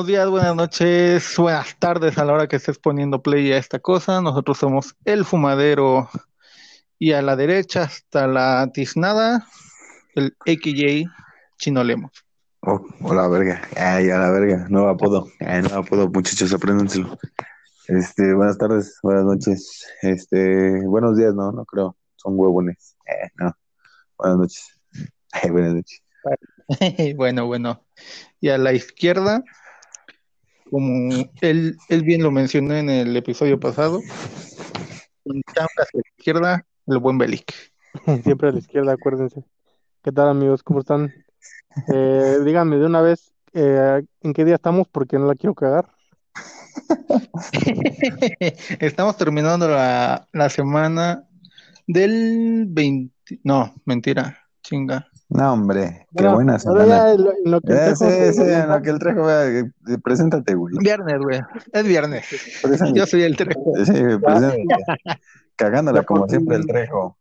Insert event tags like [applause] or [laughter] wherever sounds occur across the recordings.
Buenos días, buenas noches, buenas tardes a la hora que estés poniendo play a esta cosa. Nosotros somos El Fumadero y a la derecha hasta la tiznada, el AKJ Chino Lemos. Oh, hola, verga. Ay, a la verga. Nuevo apodo. Ay, nuevo apodo, muchachos, apréndenselo. Este, buenas tardes, buenas noches. Este, buenos días, no, no creo. Son huevones. Eh, no. Buenas noches. Ay, buenas noches. [laughs] bueno, bueno. Y a la izquierda, como él, él bien lo mencionó en el episodio pasado, a la izquierda, el buen Belic. [laughs] Siempre a la izquierda, acuérdense. ¿Qué tal, amigos? ¿Cómo están? Eh, díganme de una vez eh, en qué día estamos porque no la quiero cagar. [laughs] estamos terminando la, la semana del 20. No, mentira, chinga. No, hombre, qué buena semana. en lo que el Eh, Trejo sí, sí, en lo que el trejo vea, eh, preséntate, güey. Viernes, güey. Es viernes. Preséntate. Yo soy el trejo. Sí, preséntate. Cagándola Ya como por siempre el fin. trejo.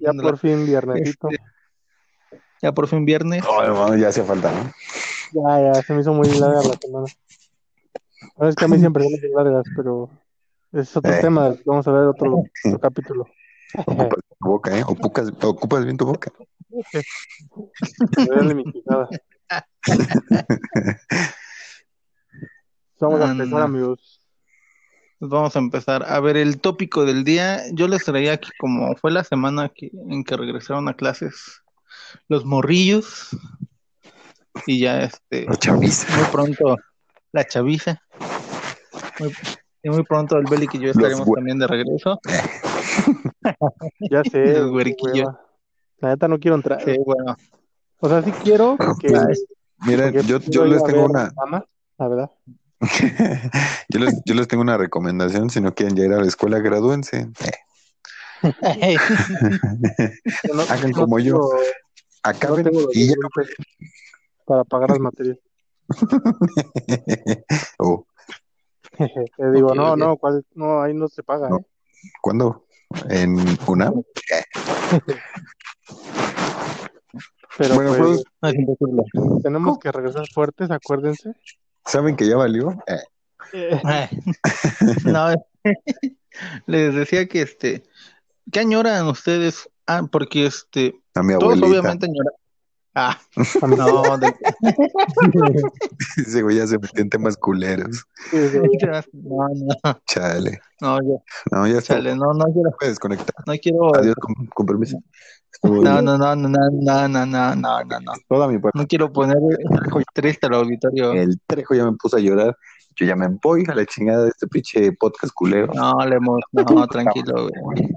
Ya por fin, viernesito. Este, ya por fin viernes. Oh, hermano, ya hacía falta, ¿no? Ya, ya, se me hizo muy larga la semana. Bueno, es que a mí siempre se me largas, pero es otro Eh. tema del que vamos a ver otro, otro [laughs] capítulo. Ocupas tu boca, ¿eh? Ocupas, ocupas bien tu boca. Me duele mi quijada. [laughs] Vamos a empezar, amigos. Pues vamos a empezar. A ver, el tópico del día, yo les traía aquí como fue la semana que, en que regresaron a clases los morrillos y ya este La chaviza. muy pronto la chaviza. Muy, y muy pronto el Belic y yo estaremos también de regreso. Ya [laughs] sé, Los. La neta no quiero entrar. Sí, bueno, O sea, sí quiero [laughs] que. Mira, porque yo, yo les tengo una, la verdad. [laughs] yo les, yo les tengo una recomendación, si no quieren ya ir a la escuela, gradúense. [laughs] No- Hagan no como yo. tengo- no Acaben los y ya. 10 pesos para pagar las materias. Oh, Te digo, no, no, ¿cuál? No, ahí no se paga, No. ¿eh? ¿Cuándo? ¿En UNAM? Pero Bueno, pues, pues, no es imposible. tenemos que regresar fuertes, acuérdense. ¿saben que ya valió? Eh, Eh, [laughs] No, [laughs] les decía que este, ¿qué añoran ustedes? Ah, porque este, a mi todos obviamente añoran. Ah, no, de- [laughs] Ese güey ya se metió en temas culeros. [laughs] No, no, Chale. no, ya, No, ya está. chale, no, no quiero, Puedes desconectar. no quiero, Adiós, con, con permiso. Estuvo no, bien. no, no, no, no, no, no, no, no, no, no, Toda mi parte. no quiero poner triste al auditorio. El trejo ya me puso a llorar. Yo ya me voy a la chingada de este pinche podcast culero. No, Lemos, no, tranquilo, güey.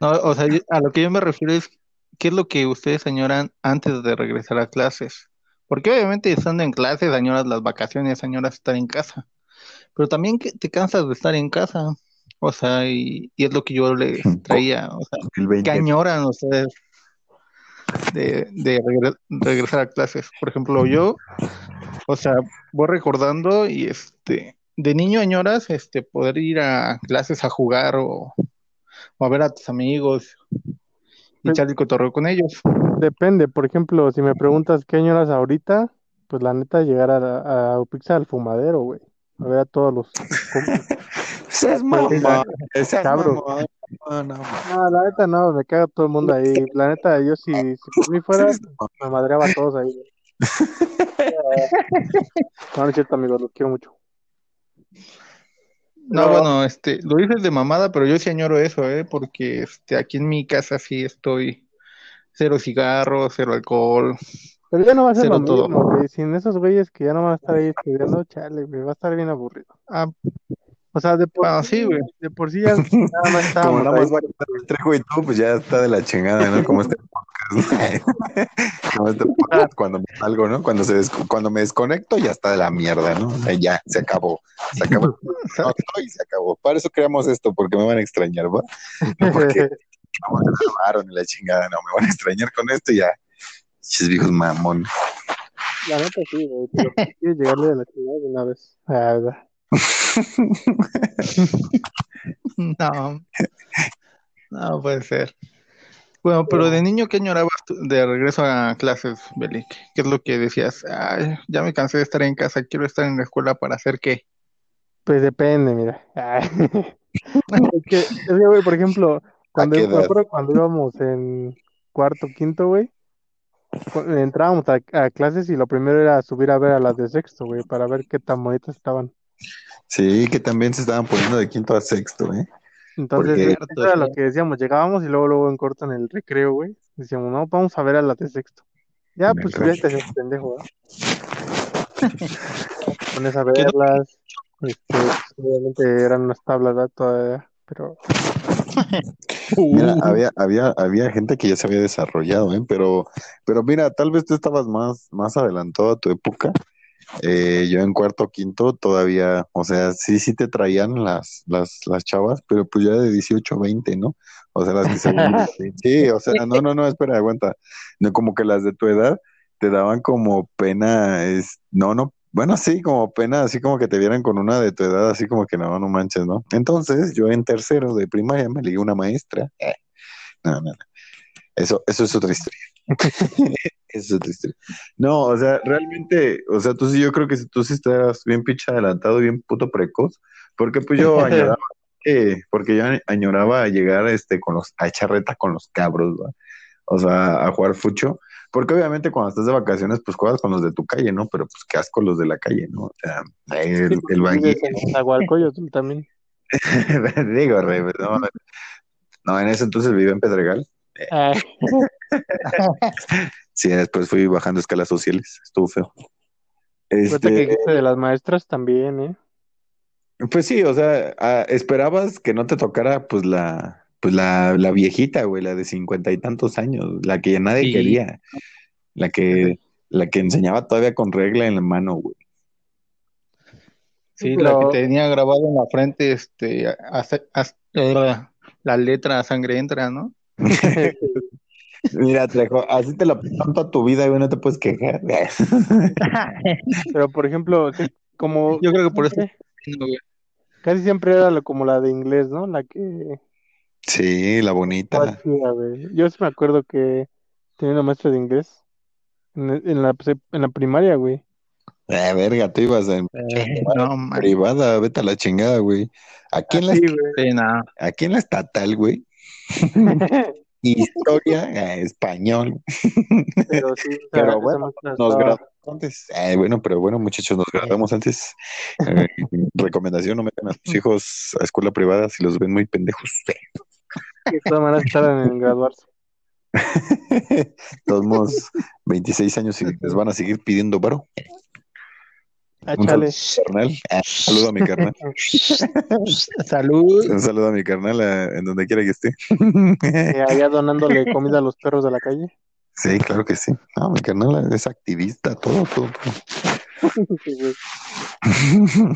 No, o sea, a lo que yo me refiero es, ¿qué es lo que ustedes añoran antes de regresar a clases? Porque obviamente estando en clases, añoras las vacaciones, añoras estar en casa. Pero también que te cansas de estar en casa. O sea, y, y es lo que yo les [laughs] traía. O sea, El 20. ¿qué añoran ustedes de, de regre- regresar a clases? Por ejemplo, yo, o sea, voy recordando y este, de niño añoras este, poder ir a clases a jugar o, o a ver a tus amigos y echar el cotorreo con ellos. Depende, por ejemplo, si me preguntas qué añoras ahorita, pues la neta llegar a, a Upixa al fumadero, güey. A ver a todos los. Seas mamón, Seas cabrón. mamón. No, no, No, la neta no, me caga todo el mundo ahí. La neta, yo si, si por mí fuera, [laughs] me madreaba a todos ahí. güey. [laughs] No, no es cierto, amigos, los quiero mucho. No, No. bueno, este, lo dices de mamada, pero yo sí añoro eso, ¿eh? Porque este, aquí en mi casa sí estoy cero cigarros, cero alcohol. Pero ya no va a ser lo todo. mismo, güey. Sin esos güeyes que ya no van a estar ahí estudiando, chale, güey, va a estar bien aburrido. Ah, O sea, de por Bueno, sí, güey. de por sí ya [laughs] nada más Como estábamos nada ahí. más va a estar el trejo y tú, pues ya está de la chingada, ¿no? Como este podcast. [laughs] Como este podcast cuando me salgo, ¿no? Cuando, se des- cuando me desconecto ya está de la mierda, ¿no? O sea, ya, se acabó. Se acabó. [laughs] No estoy, se acabó. Para eso creamos esto, porque me van a extrañar, ¿va? No porque vamos a grabar ni la chingada, no, me van a extrañar con esto y ya. Chis viejos mamón. La neta sí, güey, pero quieres llegarle a la ciudad de una vez. Ah, verdad. [laughs] no. No puede ser. Bueno, pero de niño, ¿qué añorabas de regreso a clases, Belik? ¿Qué es lo que decías? Ay, ya me cansé de estar en casa, quiero estar en la escuela para hacer qué. Pues depende, mira. [laughs] Es que, güey, por ejemplo, cuando, íbamos en cuarto, quinto, güey, entrábamos a, a clases y lo primero era subir a ver a las de sexto, güey, para ver qué tan bonitas estaban. Sí, que también se estaban poniendo de quinto a sexto, ¿eh? Entonces, Porque- era lo que decíamos, llegábamos y luego, luego en corto en el recreo, güey, decíamos, no, vamos a ver a las de sexto. Ya, pues subías y te pendejo, ¿verdad? [laughs] Pones a verlas, este, obviamente eran unas tablas, ¿verdad? Todavía, pero [laughs] Mira, había, había, había gente que ya se había desarrollado, ¿eh? Pero, pero mira, tal vez tú estabas más, más adelantado a tu época. Eh, yo en cuarto o quinto todavía, o sea, sí, sí te traían las, las, las chavas, pero pues ya de 18 20, ¿no? O sea, las que se [laughs] Sí, o sea, no, no, no, espera, aguanta. No, como que las de tu edad te daban como pena, es, no, no, bueno, sí, como pena, así como que te vieran con una de tu edad, así como que no, no manches, ¿no? Entonces, yo en tercero de primaria me ligué una maestra. Eh, no, no, no. Eso, eso es otra historia. [laughs] Es otra historia. No, o sea, realmente, o sea, tú sí, yo creo que si tú sí estás bien pinche adelantado, bien puto precoz, porque pues yo añoraba, eh, porque yo añoraba llegar este con los, a echar reta con los cabros, ¿va? O sea, a jugar fucho, porque obviamente cuando estás de vacaciones, pues juegas con los de tu calle, ¿no? Pero pues qué asco los de la calle, ¿no? O sea, el, sí, el vives en Zagualcoyotl también. [laughs] digo, re, no, no, en ese entonces vivía en Pedregal. Ay, [laughs] [laughs] Sí, después fui bajando escalas sociales, estuvo feo. ahorita que Este, dijiste de las maestras también, ¿eh? pues sí, o sea, ah, esperabas que no te tocara pues la, pues la, la viejita, güey, la de cincuenta y tantos años, la que nadie Sí. quería, la que, la que enseñaba todavía con regla en la mano, güey. sí, la que tenía grabado en la frente, este, eh, la letra sangre entra, ¿no? [laughs] [laughs] Mira, Trejo, así te la pasan toda tu vida, güey, no te puedes quejar. [laughs] Pero, por ejemplo, como Yo creo que por eso. no, casi siempre era lo- como la de inglés, ¿no? La que Sí, la bonita. Yo sí me acuerdo que tenía una maestra de inglés en, en la, en la primaria, güey. Eh, verga, tú ibas en No, man. privada, vete a la chingada, güey. Aquí en la. Sí, no. aquí en la estatal, güey. [laughs] Historia, eh, español. [laughs] Pero sí, o sea, Pero bueno, Nos graduamos antes. Eh, bueno, pero bueno, muchachos, nos graduamos antes. Eh, [laughs] recomendación, no metan a sus hijos a escuela privada si los ven muy pendejos. [laughs] de todas maneras tardan en graduarse. Todos modos, 26 años y les van a seguir pidiendo varo. Ah, Un saludo. Ah, a mi carnal. [laughs] Salud. Un saludo a mi carnal en donde quiera que esté. Eh, allá donándole comida a los perros de la calle. Sí, claro que sí. No, mi carnal es activista, todo, todo. todo. [laughs]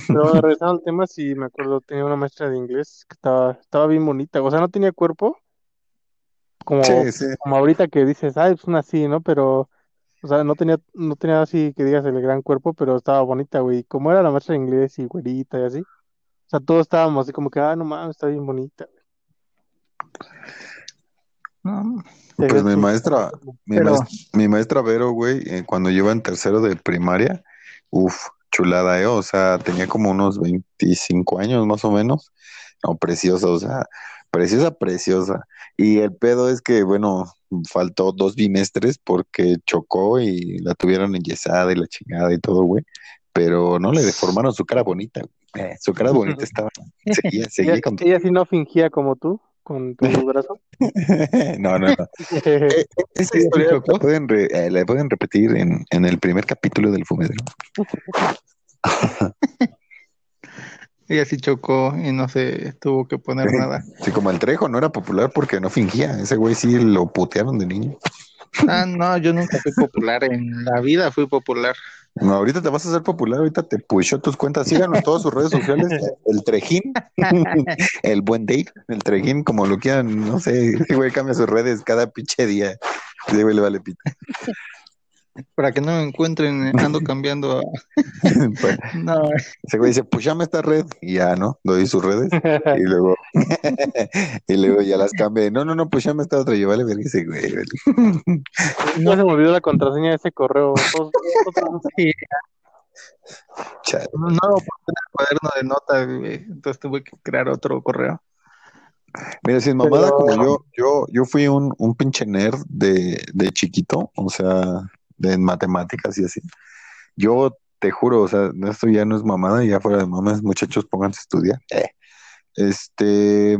Pero regresando al tema, sí me acuerdo, tenía una maestra de inglés que estaba, estaba bien bonita. O sea, no tenía cuerpo, como, Sí, sí. como ahorita que dices, ay, pues una así, ¿no? Pero, o sea, no tenía, no tenía así que digas el gran cuerpo, pero estaba bonita, güey. Como era la maestra de inglés y güerita y así. O sea, todos estábamos así como que, ah, no mames, está bien bonita. No, Pues mi maestra, mi, Pero- maes- mi maestra Vero, güey, eh, cuando yo iba en tercero de primaria, uff, chulada, ¿eh? O sea, tenía como unos 25 años más o menos. No, preciosa, o sea, preciosa, preciosa. Y el pedo es que, bueno, faltó dos bimestres porque chocó y la tuvieron enyesada y la chingada y todo, güey. Pero no le deformaron su cara bonita, güey. Eh, su cara bonita [laughs] estaba. Seguía, seguía Ella, con. ella sí no fingía como tú, con tu brazo. [laughs] no, no, no. [laughs] Eh, Esa historia la pueden, re- eh, la pueden repetir en, en el primer capítulo del Fumedero. Ella sí chocó y no se tuvo que poner nada. Sí, como el Trejo no era popular porque no fingía. Ese güey sí lo putearon de niño. Ah, no, yo nunca fui popular. En la vida fui popular. No, ahorita te vas a hacer popular, ahorita te pushó tus cuentas. Síganos en todas sus redes sociales. El Trejín, [laughs] el Buen Date, el Trejín, como lo quieran, no sé. Ese güey cambia sus redes cada pinche día. Ese güey le vale pita. Para que no me encuentren, eh, ando [laughs] cambiando a... [laughs] Pues, [laughs] No, ese güey dice, pues llame esta red. Y ya, ¿no? Doy sus redes. Y luego, y luego ya las cambia. No, no, no, pues llame esta otra. Y yo, vale, verga ese güey. vale. No se me olvidó la contraseña de ese correo. Chale. no, no, porque era el cuaderno de notas, güey. Entonces tuve que crear otro correo. Mira, sin mamada, Pero- como yo, yo, yo fui un, un pinche nerd de, de chiquito, o sea, de matemáticas y así. Yo te juro, o sea, esto ya no es mamada, ya fuera de mamas, muchachos, pónganse a estudiar. Eh. Este,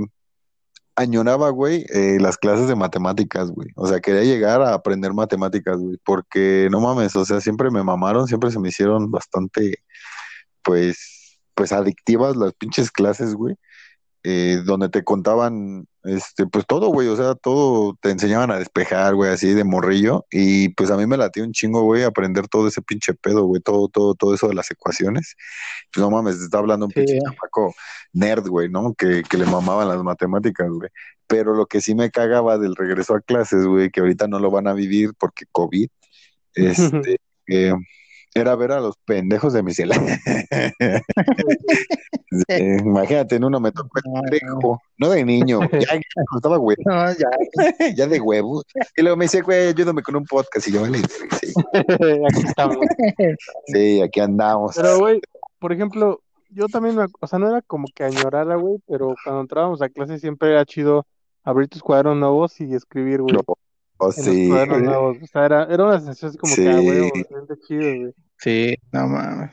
añoraba, güey, eh, las clases de matemáticas, güey. O sea, quería llegar a aprender matemáticas, güey, porque no mames, o sea, siempre me mamaron, siempre se me hicieron bastante, pues, pues adictivas las pinches clases, güey eh, donde te contaban, este, pues todo, güey, o sea, todo te enseñaban a despejar, güey, así de morrillo, y pues a mí me latía un chingo, güey, aprender todo ese pinche pedo, güey, todo, todo, todo eso de las ecuaciones. Pues no mames, está hablando un Sí. pinche chamaco nerd, güey, ¿no? Que, que le mamaban las matemáticas, güey. Pero lo que sí me cagaba del regreso a clases, güey, que ahorita no lo van a vivir porque COVID, [laughs] este, eh, era ver a los pendejos de mi cela. Eh, imagínate, en uno me tocó el No, trejo, no de niño, ya, estaba güey, [laughs] No, ya. [laughs] ya de huevo. Y luego me dice, güey, ayúdame con un podcast. Y yo, vale, sí, [laughs] Aquí estamos. sí, aquí andamos. Pero, güey, por ejemplo, yo también, me o sea, no era como que añorara, güey, pero cuando entrábamos a clase siempre era chido abrir tus cuadernos nuevos y escribir, güey, No, oh, en los sí, cuadernos nuevos. O sea, era, era una sensación así como que, ah, Sí. güey, se siente chido, güey. Sí, no mames.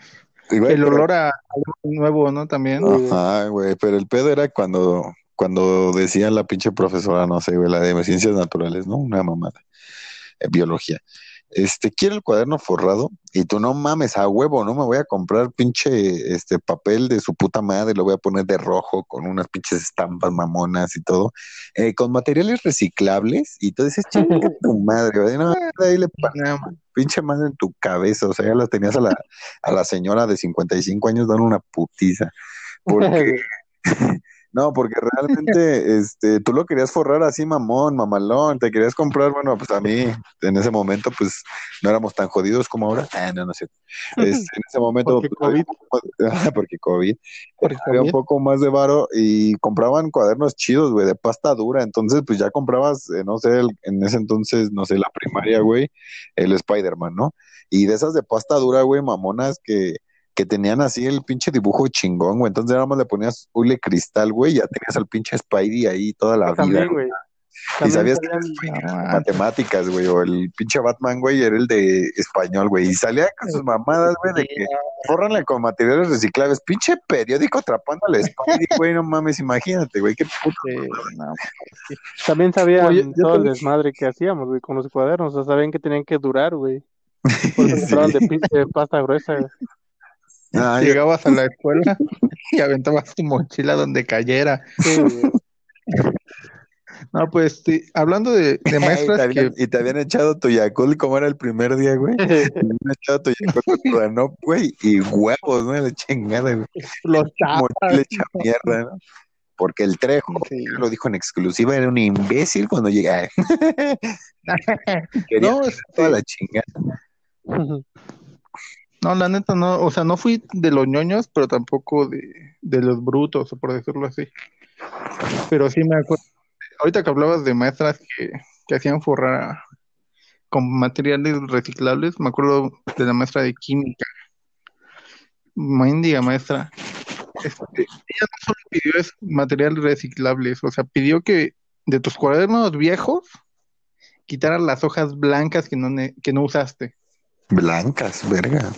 Güey, El pero- olor a algo nuevo, ¿no? También. Ajá, güey, pero el pedo era cuando, cuando decía la pinche profesora, no sé, güey, la de ciencias naturales, ¿no? Una mamada, eh, biología. Este, quiero el cuaderno forrado y tú no mames a huevo, no me voy a comprar pinche este papel de su puta madre, lo voy a poner de rojo con unas pinches estampas mamonas y todo, eh, con materiales reciclables y tú dices, chinga tu madre, güey, no, ahí le pinche madre en tu cabeza, o sea, ya la tenías a la, a la señora de 55 años dando una putiza. Porque, [laughs] no, porque realmente este, tú lo querías forrar así, mamón, mamalón, te querías comprar, bueno, pues a mí en ese momento pues no éramos tan jodidos como ahora. Ah, no, no cierto. Este, en ese momento, Porque pues, había de- [laughs] ah, porque COVID, porque había un COVID. poco más de varo y compraban cuadernos chidos, güey, de pasta dura. Entonces, pues ya comprabas, eh, no sé, el- en ese entonces, no sé, la primaria, güey, el Spider-Man, ¿no? Y de esas de pasta dura, güey, mamonas que, que tenían así el pinche dibujo chingón, güey. Entonces nada más le ponías hule cristal, güey, y ya tenías al pinche Spidey ahí toda la vida. También. Y sabías que No, matemáticas, güey, o el pinche Batman, güey, era el de español, güey. Y salía con sus mamadas, güey, de que fórranle con materiales reciclables. Pinche periódico atrapando al Spidey, güey, no mames, imagínate, güey, qué puto. Sí, no, También sabían Oye, todo el también- desmadre que hacíamos, güey, con los cuadernos. O sea, sabían que tenían que durar, güey. Por eso [laughs] Sí. de, de pasta gruesa. güey. Ah, [laughs] yo- Llegabas a la escuela [laughs] y aventabas tu mochila donde cayera. No, pues sí, hablando de, de [laughs] y, te maestras habían, que y te habían echado tu Yakult como era el primer día, güey. Te habían echado tu Yakult con tu Danop, güey, y huevos, ¿no? La chingada, güey. los Mochila mierda, ¿no? Porque el Trejo, Sí. lo dijo en exclusiva, era un imbécil cuando llega. Quería No, toda este, la chingada. No, la neta no, o sea, no fui de los ñoños, pero tampoco de, de los brutos, por decirlo así. Pero sí me acuerdo, ahorita que hablabas de maestras que, que hacían forrar con materiales reciclables, me acuerdo de la maestra de química, mendiga maestra. Este, ella no solo pidió es- materiales reciclables, o sea, pidió que de tus cuadernos viejos quitaras las hojas blancas que no, que no usaste. Blancas, verga.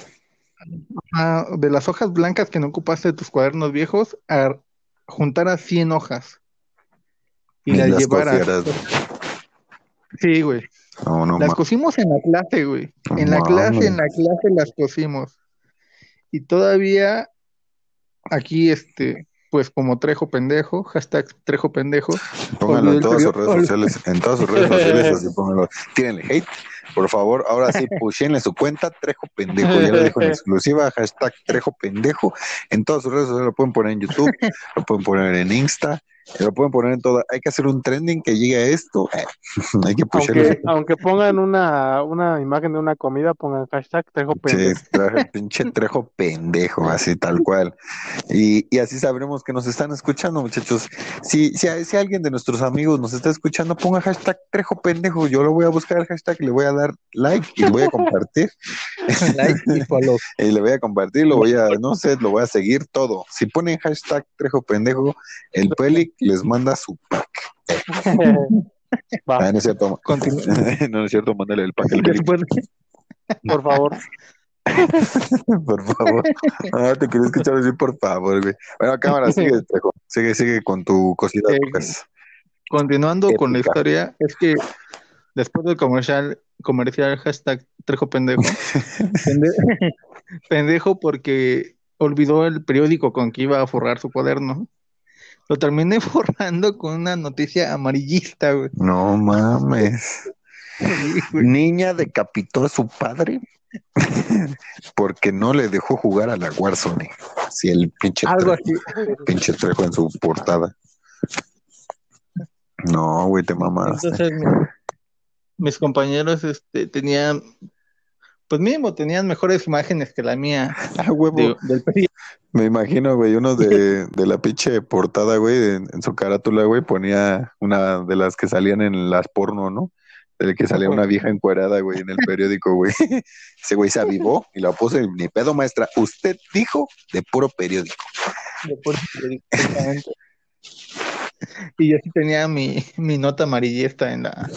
De las hojas blancas que no ocupaste de tus cuadernos viejos, a juntar 100 hojas y, las las llevaras. Sí, güey. No, no Las cosimos en la clase, güey. No En la clase, en la clase las cosimos. Y todavía aquí, este, pues como Trejo pendejo, hashtag Trejo pendejo, [laughs] Pónganlo en todas sus redes sociales, [laughs] en todas sus redes sociales, así [laughs] pónganlo. Tírenle hate, por favor. Ahora sí, pushenle su cuenta, Trejo Pendejo. Ya lo dijo en exclusiva, hashtag Trejo Pendejo. En todas sus redes sociales lo pueden poner en YouTube, lo pueden poner en Insta, Lo pueden poner en todo. Hay que hacer un trending que llegue a esto. eh, [laughs] hay que. Aunque, aunque pongan una, una imagen de una comida, pongan hashtag Trejo Sí, pendejo. [laughs] traje pinche trejo pendejo, así tal cual. Y, y así sabremos que nos están escuchando, muchachos. Si, si, si alguien de nuestros amigos nos está escuchando, ponga hashtag trejo pendejo. Yo lo voy a buscar el hashtag, le voy a dar like y lo voy a compartir. [laughs] Like y follow. Y le voy a compartir, lo voy a, no sé, lo voy a seguir todo. Si ponen hashtag trejo pendejo, el Pelic les manda su pack. Va, Ah, no es cierto. [laughs] [laughs] No, es cierto, mándale el pack Después, por favor. [laughs] por favor. Ah, te quería escuchar decir por favor, güey. Bueno, cámara, sigue, Trejo. Sigue, sigue con tu cosita. Eh, pues. continuando con la historia, es que después del comercial, comercial hashtag Trejo pendejo, pende- pendejo porque olvidó el periódico con que iba a forrar su cuaderno. Lo terminé [laughs] forrando con una noticia amarillista, güey. No mames. Sí. Niña decapitó a su padre [laughs] porque no le dejó jugar a la Warzone. Sí, el pinche, Algo así. pinche trejo en su portada. No, güey, te mamaste. Entonces, mi- mis compañeros este, tenían, pues mínimo tenían mejores imágenes que la mía [laughs] Ah, huevo. de- del periódico. Me imagino, güey, uno de, de la pinche portada, güey, en, en su carátula, güey, ponía una de las que salían en las porno, ¿no? De que salía una vieja encuerada, güey, en el periódico, güey. [laughs] Ese güey se avivó y la puso y ni pedo, maestra. Usted dijo de puro periódico. de puro periódico, exactamente. Y yo sí tenía mi, mi nota amarillista en la,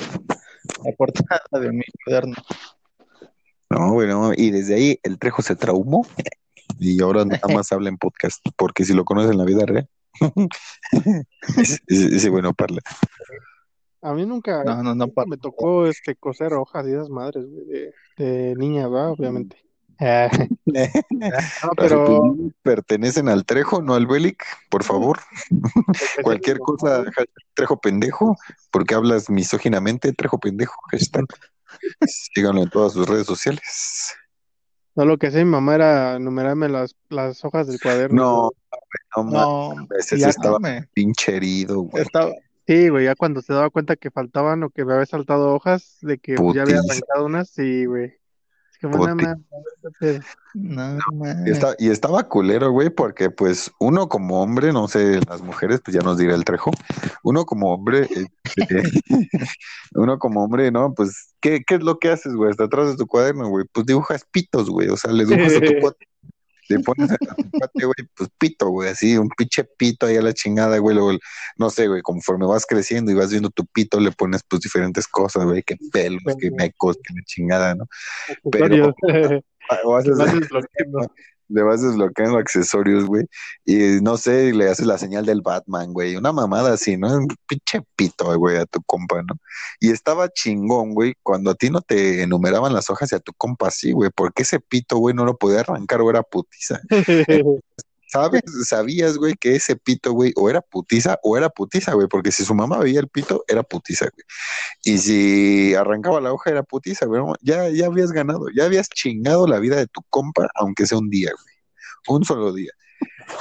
la portada de mi cuaderno. No, güey, no. Y desde ahí el Trejo se traumó y ahora nada más habla en podcast, porque si lo conoces en la vida real. ese, ese- ese güey no parla. A mí nunca No, no, no, me tocó este coser hojas y esas madres, güey, de, de niña, ¿verdad? Obviamente. Ah, [laughs] no, pero Pertenecen al Trejo, no al Belic, por favor. [laughs] Cualquier cosa, Trejo pendejo, porque hablas misóginamente, Trejo pendejo, hashtag. Síganlo en todas sus redes sociales. No, lo que hacía mi mamá era enumerarme las, las hojas del cuaderno. No, no, no, ese ya estaba me- pinche herido, güey. estaba, Sí, güey, ya cuando se daba cuenta que faltaban o que me había saltado hojas, de que ya había arrancado unas, sí, güey. Como, no, está- y estaba culero, güey, porque pues uno como hombre, no sé, las mujeres, pues ya nos dirá el trejo, uno como hombre, este, [laughs] uno como hombre, ¿no? Pues, ¿qué, qué es lo que haces, güey? Hasta atrás de tu cuaderno, güey, pues dibujas pitos, güey, o sea, le dibujas a tu [laughs] cuate, le pones cuate, güey, pues pito, güey, así, un pinche pito ahí a la chingada, güey, luego, no sé, güey, conforme vas creciendo y vas viendo tu pito, le pones pues diferentes cosas, güey, que pelos, que mecos, que la chingada, ¿no? Pero-. [laughs] O haces-. [laughs] le vas desbloqueando accesorios, güey, y no sé, le haces la señal del Batman, güey, una mamada así, ¿no? Un pinche pito, güey, a tu compa, ¿no? Y estaba chingón, güey, cuando a ti no te enumeraban las hojas y a tu compa sí, güey, porque ese pito, güey, no lo podía arrancar o era putiza. [laughs] ¿Sabes? Sabías, güey, que ese pito, güey, o era putiza o era putiza, güey, porque si su mamá veía el pito, era putiza, güey. Y si arrancaba la hoja, era putiza, güey. Ya, ya habías ganado, ya habías chingado la vida de tu compa, aunque sea un día, güey. Un solo día.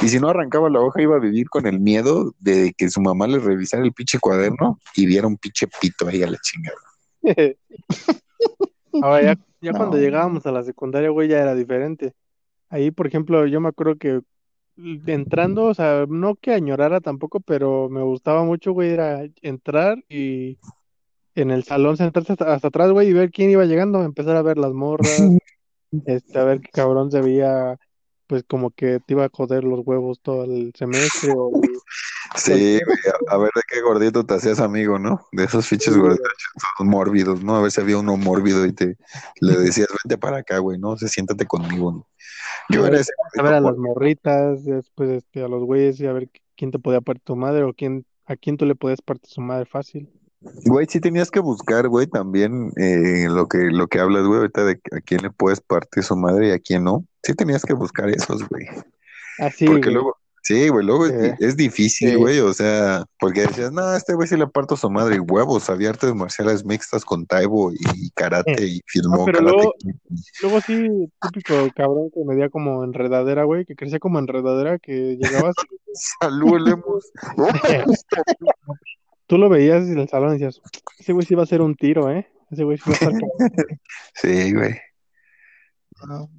Y si no arrancaba la hoja, iba a vivir con el miedo de que su mamá le revisara el pinche cuaderno y viera un pinche pito ahí a la chingada. [laughs] Ahora ya, ya No. cuando llegábamos a la secundaria, güey, ya era diferente. Ahí, por ejemplo, yo me acuerdo que entrando, o sea, no que añorara tampoco, pero me gustaba mucho, güey, era entrar y en el salón sentarse hasta, hasta atrás, güey, y ver quién iba llegando, empezar a ver las morras, [laughs] este, a ver qué cabrón se veía, pues como que te iba a joder los huevos todo el semestre, o Sí, a, ver de qué gordito te hacías amigo, ¿no? De esos fiches Sí, gorditos todos mórbidos, ¿no? A ver si había uno mórbido y te le [laughs] decías, vente para acá, güey, ¿no? O sea, siéntate conmigo, ¿no? Yo era ese a ver a las morritas, después este, a los güeyes y a ver quién te podía partir tu madre o quién, a quién tú le podías partir su madre fácil. Güey, sí tenías que buscar, güey, también eh, lo que lo que hablas, güey, ahorita de a quién le puedes partir su madre y a quién no. Sí tenías que buscar esos, güey. Así, Porque güey. luego, Sí, güey, luego es, Sí. es difícil, Sí. güey, o sea, porque decías, no, este güey sí le parto su madre y huevos, sabía artes marciales mixtas con Taibo y karate y firmó No, pero Karate luego-. Luego sí, típico cabrón que medía como enredadera, güey, que crecía como enredadera, que llegabas y [laughs] Salud, Lemos. [laughs] tú lo veías en el salón y decías, ese güey sí va a ser un tiro, ¿eh? Ese güey sí va a estar cabrón". [laughs] Sí, güey. No,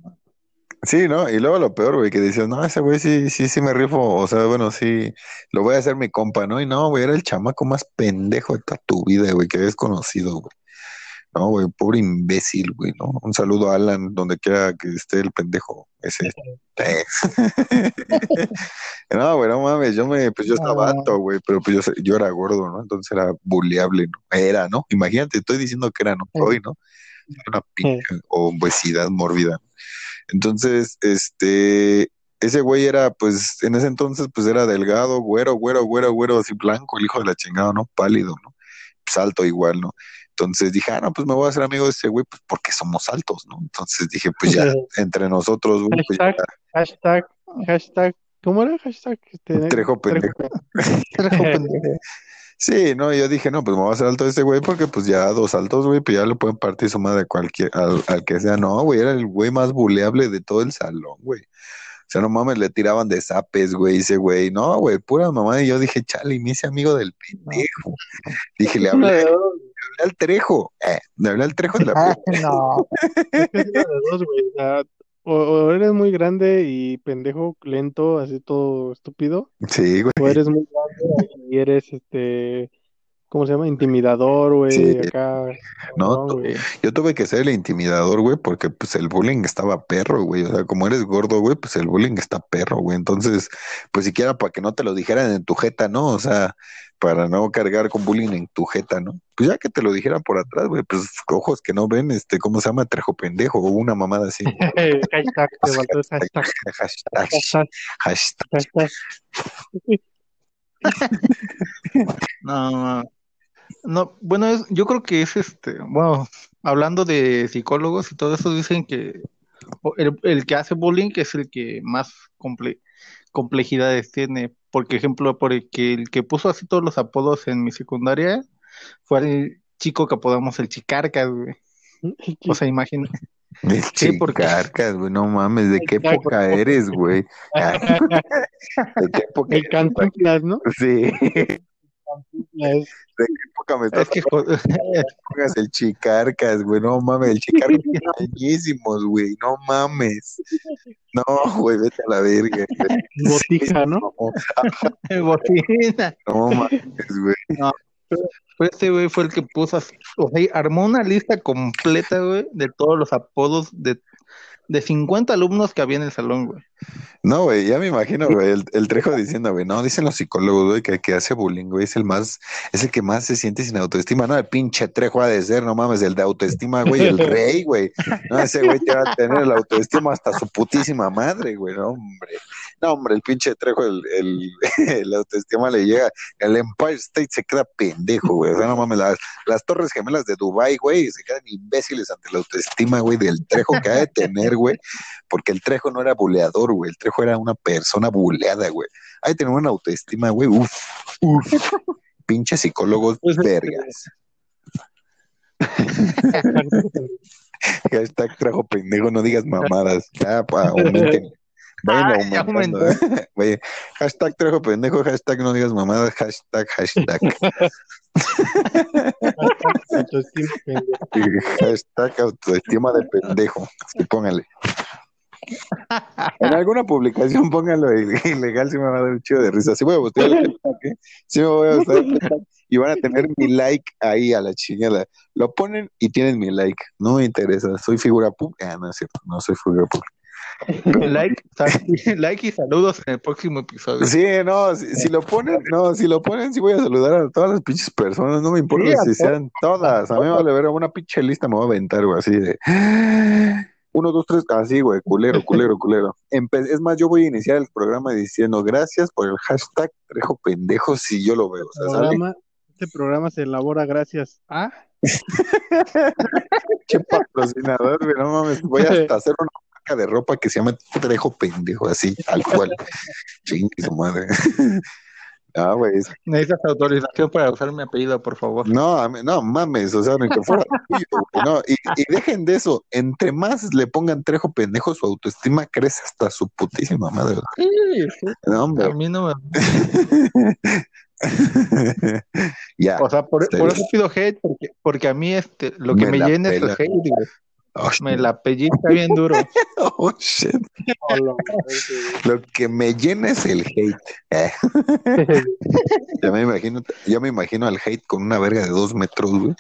Sí, ¿no? Y luego lo peor, güey, que decías, no, ese güey sí, sí, sí me rifo, o sea, bueno, sí, lo voy a hacer mi compa, ¿no? Y no, güey, era el chamaco más pendejo de toda tu vida, güey, que habías conocido, güey. No, güey, pobre imbécil, güey, ¿no? Un saludo a Alan, donde quiera que esté el pendejo ese. [laughs] No, güey, no mames, yo me, pues yo estaba alto, güey, pero pues yo, yo era gordo, ¿no? Entonces era bulleable, ¿no? Era, ¿no? Imagínate, estoy diciendo que era, no soy, ¿no? Una pinche obesidad mórbida. Entonces, este, ese güey era, pues, en ese entonces, pues era delgado, güero, güero, güero, güero, así blanco, el hijo de la chingada, ¿no? Pálido, ¿no? Pues alto igual, ¿no? Entonces dije, ah, no, pues me voy a hacer amigo de ese güey, pues porque somos altos, ¿no? Entonces dije, pues ya, [laughs] entre nosotros, güey, pues Hashtag, hashtag, hashtag, ¿cómo era? Hashtag, este, Trejo pendejo. Trejo pendejo. [laughs] Sí, no, yo dije, no, pues me voy a hacer alto de ese güey porque pues ya dos altos, güey, pues ya le pueden partir su madre cualquier, al, al que sea. No, güey, era el güey más buleable de todo el salón, güey. O sea, no mames, le tiraban de zapes, güey, ese güey. No, güey, pura mamá. Y yo dije, chale, me hice amigo del pendejo. Dije, le [laughs] hablé, le hablé al Trejo. Eh, le hablé al Trejo [laughs] de la Ah, no. O, o eres muy grande y pendejo, lento, así todo estúpido, Sí, güey. o eres muy grande y eres, este, ¿cómo se llama? Intimidador, güey, Sí. acá. No, güey. Yo tuve que ser el intimidador, güey, porque pues el bullying estaba perro, güey. O sea, como eres gordo, güey, pues el bullying está perro, güey. Entonces, pues siquiera para que no te lo dijeran en tu jeta, ¿no? O sea, para no cargar con bullying en tu jeta, ¿no? Pues ya que te lo dijeran por atrás, güey, pues ojos que no ven, este, ¿cómo se llama? Trejo pendejo o una mamada así. [laughs] Hashtag, te hashtag, Hashtag, hashtag, hashtag. [laughs] No, no. No, bueno, es, yo creo que es este, bueno, hablando de psicólogos y todo eso, dicen que el, el que hace bullying es el que más comple- complejidades tiene. Por ejemplo, por el que el que puso así todos los apodos en mi secundaria fue el chico que apodamos el Chicarcas, güey. [laughs] O sea, imagina. El Sí, porque- güey, no mames, ¿de qué Exacto. época eres, güey? ¿De qué época El cantinflas, ¿no? Sí, Es- época me estás Es que pongas el chicarcas, güey, no mames, el chicarcas buenísimos, güey, no mames. No, güey, vete a la verga. güey. Botija, ¿no? No, Botina. no mames, güey. Pues este güey fue el que puso, así- o sea, armó una lista completa, güey, de todos los apodos de, de 50 alumnos que había en el salón, güey. No, güey, ya me imagino, güey, el, el trejo diciendo, güey, no, dicen los psicólogos, güey, que el que hace bullying, güey, es el más, es el que más se siente sin autoestima, no, el pinche trejo ha de ser, no mames, el de autoestima, güey, el [laughs] rey, güey, no, ese güey te va a tener el autoestima hasta su putísima madre, güey, no, hombre, no, hombre, el pinche trejo, el, el, [laughs] el autoestima le llega, el Empire State se queda pendejo, güey, o sea, no mames, las, las torres gemelas de Dubai, güey, se quedan imbéciles ante la autoestima, güey, del trejo que ha de tener, güey, porque el Trejo no era buleador, güey. El Trejo era una persona buleada, güey. Hay que tener una autoestima, güey. Uf, uf. [laughs] Pinches psicólogos Pues, vergas. [laughs] [laughs] Hashtag Trejo pendejo, no digas mamadas. Ya, pa, aumenten. Vayan ya aumentando. Vaya, Hashtag Trejo pendejo, hashtag no digas mamadas, hashtag, hashtag. [laughs] Hashtag autoestima de pendejo. Así póngale. En alguna publicación pónganlo ilegal, si me va a dar un chido de risa. Si voy a buscar el hashtag, ¿eh? Sí me voy a buscar el hashtag y van a tener mi like ahí a la chingada. Lo ponen y tienen mi like. No me interesa. Soy figura pública. Ah, no es cierto. No soy figura pública. Like, [laughs] like y saludos en el próximo episodio. Sí, no, si, si lo ponen, no, si lo ponen, sí voy a saludar a todas las pinches personas, no me importa Sí, si sean todas, a mí me vale ver una pinche lista, me voy a aventar, güey, así de uno, dos, tres, así, güey, culero, culero, culero. Empe- es más, yo voy a iniciar el programa diciendo gracias por el hashtag Trejo Pendejo si yo lo veo, o sea, ¿sale? Programa- este programa se elabora gracias a [laughs] Pinche patrocinador, güey, no mames, voy hasta hacer una marca de ropa que se llama Trejo Pendejo, así, tal cual. [laughs] Chingue su madre. [laughs] Ah, güey. es- Necesitas autorización para usar mi apellido, por favor. No, no mames, o sea, ni que fuera [laughs] no, y, y dejen de eso, entre más le pongan trejo pendejo, su autoestima crece hasta su putísima madre. Sí, sí. No, hombre. A mí no me... ya. O sea, por, por eso pido hate, porque, porque a mí este, lo que Me llena es el hate, güey. Oh, Me la pellizca bien duro. [laughs] oh, shit. [laughs] Lo que me llena es el hate. Eh, [laughs] ya me imagino, yo me imagino al hate con una verga de dos metros, güey.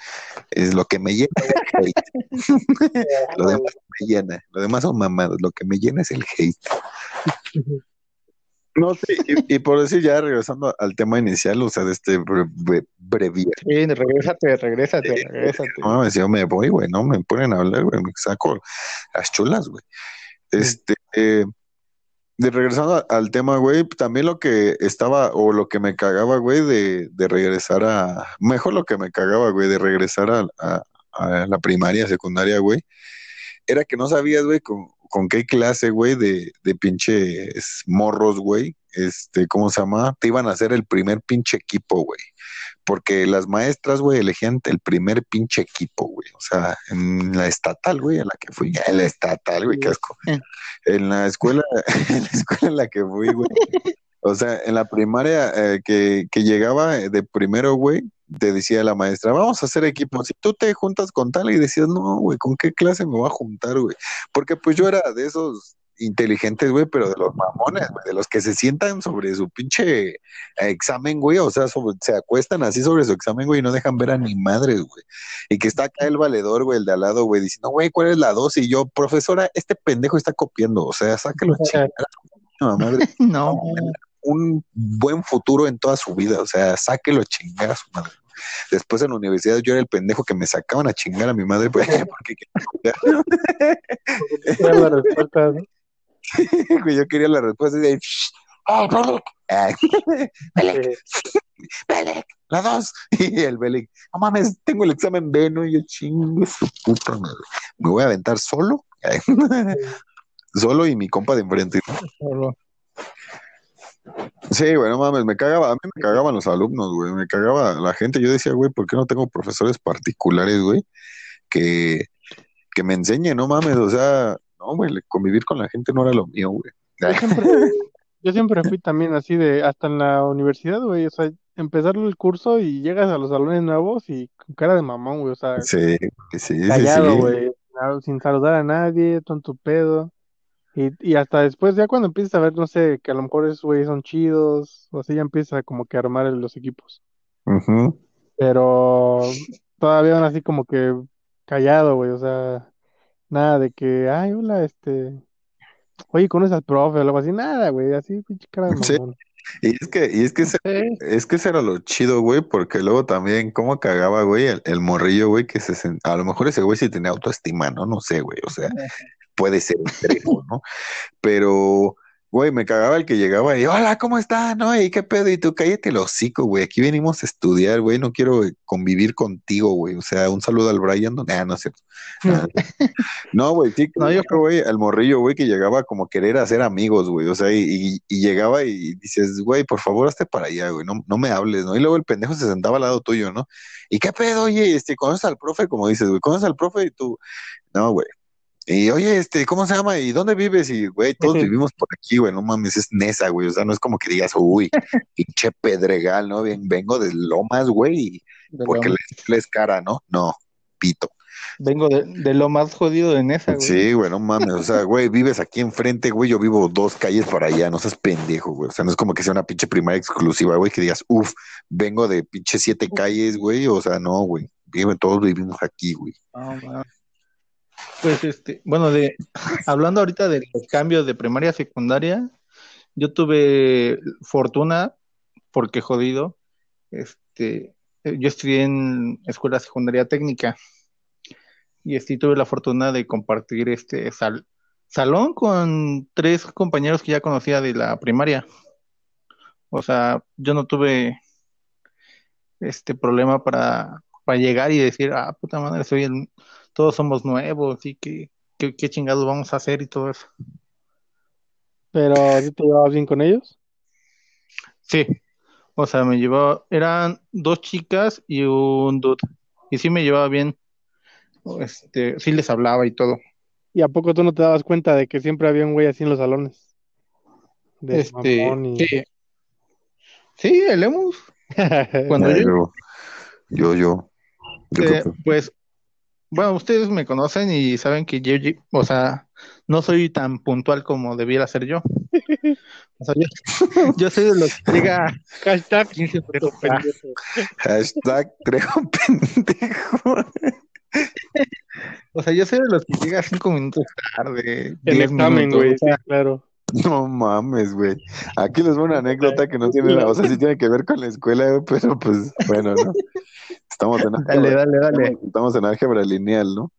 Es lo que me llena es el hate. Lo demás me llena. Lo demás son mamadas. Lo que me llena es el hate. No, sí, y, y por decir ya regresando al tema inicial, o sea, de este bre- bre- breviario. Sí, regrésate, regrésate, regrésate. No yo me voy, güey, no me ponen a hablar, güey, me saco las chulas, güey. Este, eh, de regresando al tema, güey, también lo que estaba, o lo que me cagaba, güey, de, de regresar a, mejor lo que me cagaba, güey, de regresar a, a- a la primaria, secundaria, güey, era que no sabías, güey, con, con qué clase, güey, de, de pinches morros, güey, este, ¿cómo se llama? Te iban a hacer el primer pinche equipo, güey. Porque las maestras, güey, elegían el primer pinche equipo, güey. O sea, en la estatal, güey, en la que fui. En la estatal, güey, qué asco. En la escuela, [laughs] en la escuela en la que fui, güey. O sea, en la primaria eh, que, que llegaba eh, de primero, güey, te decía la maestra, vamos a hacer equipo. Si tú te juntas con tal y decías, no, güey, ¿con qué clase me voy a juntar, güey? Porque pues yo era de esos inteligentes, güey, pero de los mamones, güey, de los que se sientan sobre su pinche examen, güey, o sea, sobre- se acuestan así sobre su examen, güey, y no dejan ver a ni madres, güey. Y que está acá el valedor, güey, el de al lado, güey, diciendo, güey, ¿cuál es la dos? Y yo, profesora, este pendejo está copiando, o sea, sáquelo a [laughs] chingar a su puta madre [laughs] No, un buen futuro en toda su vida, o sea, sáquelo a chingar a su madre. Después en la universidad yo era el pendejo que me sacaban a chingar a mi madre pues, [laughs] porque Era la respuesta, [laughs] yo quería la respuesta y de, Eh, Belek, [laughs] la dos. Y el Belek, no mames, tengo el examen B, ¿no? Y yo chingo su puta madre. Me voy a aventar solo. Ay, solo y mi compa de enfrente. solo. Sí, güey, no mames, me cagaba, a mí me cagaban los alumnos, güey, me cagaba la gente. Yo decía, güey, ¿por qué no tengo profesores particulares, güey, que, que me enseñen, no mames, o sea, no, güey, convivir con la gente no era lo mío, güey. Yo siempre, yo siempre fui también así de, hasta en la universidad, güey, o sea, empezar el curso y llegas a los salones nuevos y con cara de mamón, güey, o sea, Sí, sí, callado, sí. güey, sin saludar a nadie, tonto pedo. Y, y hasta después, ya cuando empiezas a ver, no sé, que a lo mejor esos güeyes son chidos, o así ya empieza como que a armar los equipos. Pero todavía aún así como que callado, güey, o sea, nada de que, ay, hola, este, oye, ¿conoces al profe o algo así? Nada, güey, así, pinche cara de [laughs] Sí. Y es que, y es que ese, Sí, es que ese era lo chido, güey, porque luego también, cómo cagaba, güey, el, el morrillo, güey, que se sen- a lo mejor ese güey sí tenía autoestima, ¿no? No sé, güey, o sea, puede ser ¿no? Pero, güey, me cagaba el que llegaba y, hola, ¿cómo está? ¿No? ¿Y qué pedo? Y tú cállate el hocico, güey, aquí venimos a estudiar, güey, no quiero convivir contigo, güey, o sea, un saludo al Brian, no, Ah, no es cierto. Ah. No, [laughs] güey, sí, No, yo- creo, güey, al morrillo, güey, que llegaba como a querer hacer amigos, güey, o sea, y, y- y llegaba y dices, güey, por favor, hazte para allá, güey, no, no me hables, ¿no? Y luego el pendejo se sentaba al lado tuyo, ¿no? ¿Y qué pedo, oye, este, conoces al profe, como dices, güey, conoces al profe y tú, no, güey. Y oye, este, ¿cómo se llama? ¿Y dónde vives? Y, güey, todos [laughs] vivimos por aquí, güey, no mames, es Nesa, güey, o sea, no es como que digas, uy, [laughs] pinche pedregal, ¿no? Bien, vengo de Lomas, güey, de porque lo- la escuela es cara, ¿no? No, pito. vengo de, de lo más jodido de Nesa, güey. Sí, güey, no mames, o sea, [laughs] güey, vives aquí enfrente, güey, yo vivo dos calles para allá, no seas pendejo, güey, o sea, no es como que sea una pinche primaria exclusiva, güey, que digas, uff, vengo de pinche siete calles, güey, o sea, no, güey, viven, todos vivimos aquí, güey. Ma. Pues este, bueno, de [laughs] hablando ahorita de los cambios de primaria a secundaria, yo tuve fortuna, porque jodido, este, yo estudié en escuela secundaria técnica y este, tuve la fortuna de compartir este sal- salón con tres compañeros que ya conocía de la primaria. O sea, yo no tuve este problema para, para llegar y decir, ah, puta madre, soy el, todos somos nuevos y que qué, qué chingados vamos a hacer y todo eso. Pero ¿sí te llevabas bien con ellos? Sí, o sea, me llevaba, eran dos chicas y un dude, y sí me llevaba bien, este, sí les hablaba y todo. ¿Y a poco tú no te dabas cuenta de que siempre había un güey así en los salones? De Este, y... sí, sí, el Lemus, [laughs] cuando yo, yo, yo, eh, pues, bueno, ustedes me conocen y saben que yo, o sea, no soy tan puntual como debiera ser yo. O sea, yo, [laughs] yo soy de los que llega Hashtag 15 Trejo minutos tarde. pendejo. Hashtag Trejo pendejo. O sea, yo soy de los que llega cinco minutos tarde, El 10 examen, minutos. güey, o sea, sí, claro. [laughs] No mames, güey. Aquí les voy una anécdota que no tiene, o sea, sí tiene que ver con la escuela, güey, pero pues, bueno, ¿no? Estamos en dale, álgebra, dale, dale. estamos en álgebra lineal, ¿no?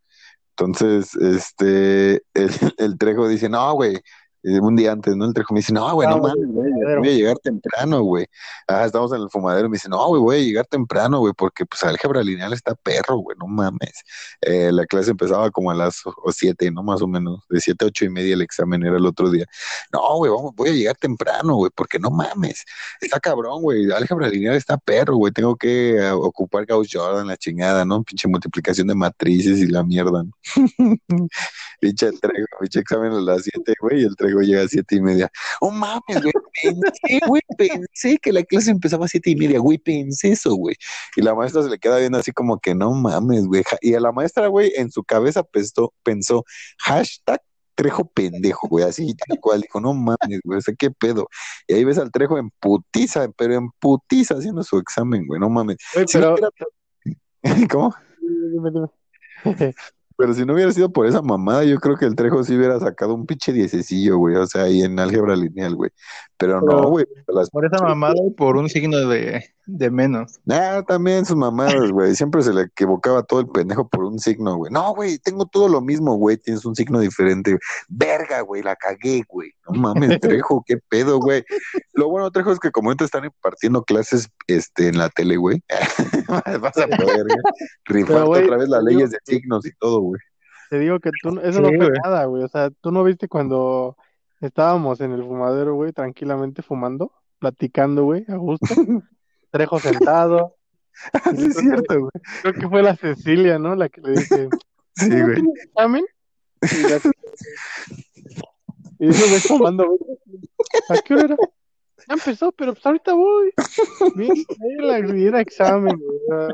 Entonces, este, el, el Trejo dice, no, güey, eh, un día antes, ¿no? El Trejo me dice, no, güey, no mames, güey, voy a llegar temprano, güey. Ah, estamos en el fumadero me dice, no, güey, voy a llegar temprano, güey, porque pues álgebra lineal está perro, güey, no mames. Eh, la clase empezaba como a las o- siete, ¿no? Más o menos, de siete a ocho y media el examen era el otro día. No, güey, vamos, voy a llegar temprano, güey, porque no mames. Está cabrón, güey. Álgebra lineal está perro, güey. Tengo que eh, ocupar Gauss Jordan, la chingada, ¿no? Pinche multiplicación de matrices y la mierda. ¿no? [laughs] Pinche trego, pinche examen a las siete, güey, el trego llega a siete y media. Oh mames, güey, pensé, güey, pensé que la clase empezaba a siete y media, güey, pensé eso, güey. Y la maestra se le queda viendo así como que no mames, güey. Y a la maestra, güey, en su cabeza pensó, pensó hashtag Trejo pendejo, güey, así tal cual. Dijo, no mames, güey, o sea, qué pedo. Y ahí ves al Trejo en putiza, pero en putiza haciendo su examen, güey, no mames. Güey, Si no pero... [laughs] ¿Cómo? Pero si no hubiera sido por esa mamada, yo creo que el Trejo sí hubiera sacado un pinche diececillo, güey, o sea, ahí en álgebra lineal, güey. Pero no, güey. las- Por esa mamada y por un signo de, de menos. Ah, también sus mamadas, [laughs] güey. Siempre se le equivocaba todo el pendejo por un signo, güey. No, güey, tengo todo lo mismo, güey. Tienes un signo diferente. Verga, güey, la cagué, güey. No mames, [laughs] Trejo, qué pedo, güey. Lo bueno, Trejo, es que como ahorita están impartiendo clases este, en la tele, güey, [laughs] vas a poder güey, rifarte otra vez las leyes de signos y todo, güey. Te digo que tú, no- eso Sí, no fue güey. nada, güey. O sea, tú no viste cuando estábamos en el fumadero, güey, tranquilamente fumando, platicando, güey, a gusto. [laughs] Trejo sentado. Sí, es cierto, güey. Creo que fue la Cecilia, ¿no? La que le dije, [laughs] Sí, "¿No güey. examen? Y, ya- [laughs] y ese güey fumando, güey. ¿A qué hora era? Ya empezó, pero pues ahorita voy. Era examen, güey.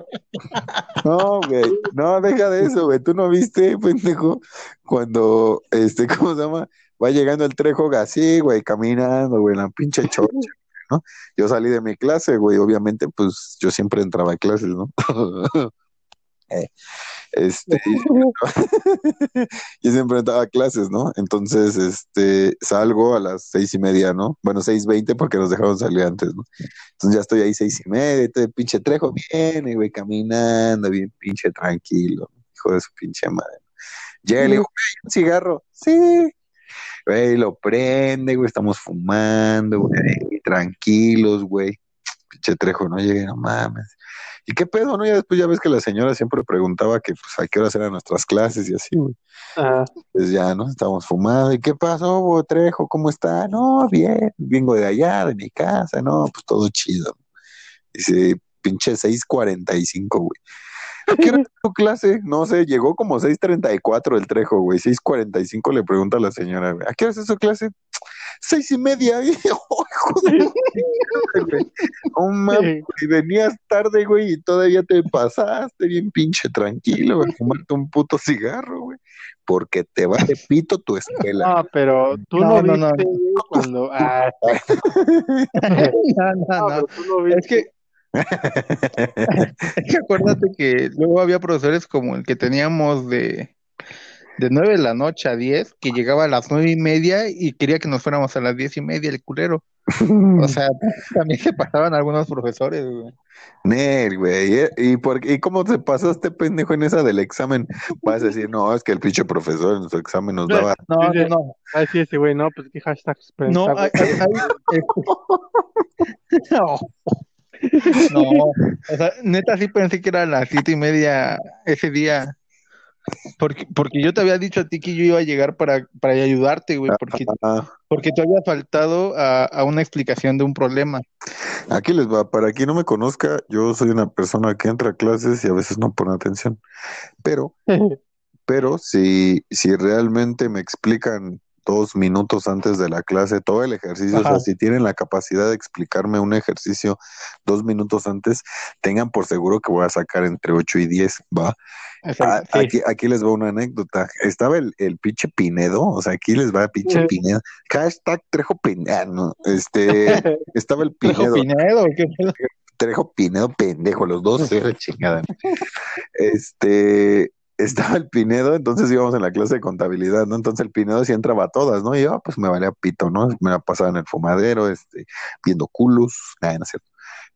No, güey, no, deja de eso, güey. Tú no viste, pendejo, cuando, este, [laughs] ¿cómo se llama? Va llegando el Trejo así, güey, caminando, güey, la pinche chocha, ¿no? Yo salí de mi clase, güey, obviamente, pues yo siempre entraba a clases, ¿no? [laughs] Eh, Este, [laughs] yo [laughs] siempre entraba a clases, ¿no? Entonces, este, salgo a las seis y media, ¿no? Bueno, seis veinte porque nos dejaron salir antes, ¿no? Entonces ya estoy ahí seis y media, y el pinche trejo viene, güey, caminando, bien pinche tranquilo, hijo de su pinche madre. Llega y le digo, güey, un cigarro, sí. Güey, lo prende, güey, estamos fumando, güey, tranquilos, güey. Pinche trejo, no llegue, no mames. ¿Y qué pedo, no? Ya después ya ves que la señora siempre preguntaba que, pues, a qué horas eran nuestras clases y así, güey. ah, Pues ya, ¿no? Estábamos fumando. ¿Y qué pasó, bo, Trejo? ¿Cómo está? No, bien. Vengo de allá, de mi casa. No, pues todo chido. Dice, pinche 6.45, güey. ¿A [laughs] qué hora es tu clase? No sé, llegó como 6.34 el Trejo, güey. 6.45 le pregunta a la señora, güey. ¿A qué hora es su clase? Seis y media. [laughs] Y, oh, hijo de la chingada, güey. No mames, y venías tarde, güey, y todavía te pasaste bien pinche tranquilo, güey, fumarte un puto cigarro, güey, porque te va de pito tu escuela. No, pero tú No, no, no, viste no. güey, cuando. Ah, [laughs] No, no, no, no. pero tú no viste. Es que, es [laughs] que acuérdate que luego había profesores como el que teníamos de, de 9 de la noche a 10, que llegaba a las nueve y media y quería que nos fuéramos a las diez y media, el culero. O sea, [laughs] también se pasaban algunos profesores, güey. Nel, güey, ¿eh? ¿y, por, qué- ¿y cómo se pasó este pendejo en esa del examen? Vas a decir, no, es que el pinche profesor en su examen nos daba. No, no, no. Ah, sí, ese güey, no, pues qué hashtag. No, hay, hay- hay- este- [laughs] no. No, o sea, neta sí pensé que era a las siete y media ese día. Porque, porque yo te había dicho a ti que yo iba a llegar para, para ayudarte, güey, porque, Ah, porque te había faltado a, a una explicación de un problema. aquí les va, para quien no me conozca, yo soy una persona que entra a clases y a veces no pone atención, pero, [laughs] pero si, si realmente me explican dos minutos antes de la clase todo el ejercicio, o sea, si tienen la capacidad de explicarme un ejercicio dos minutos antes, tengan por seguro que voy a sacar entre 8 y 10, ¿va? Ah, sí. aquí, aquí les va una anécdota. Estaba el, el pinche Pinedo, o sea, aquí les va pinche Sí. Pinedo. Hashtag Trejo Pinedo. no, Este, [laughs] estaba el ¿Trejo Pinedo. Qué? Trejo Pinedo, pendejo, los dos, [laughs] la chingada. Este, estaba el Pinedo, entonces íbamos en la clase de contabilidad, ¿no? Entonces el Pinedo sí entraba a todas, ¿no? Y yo, ah, pues me valía pito, ¿no? Me la pasaba en el fumadero, este, viendo culos, nada, no es cierto.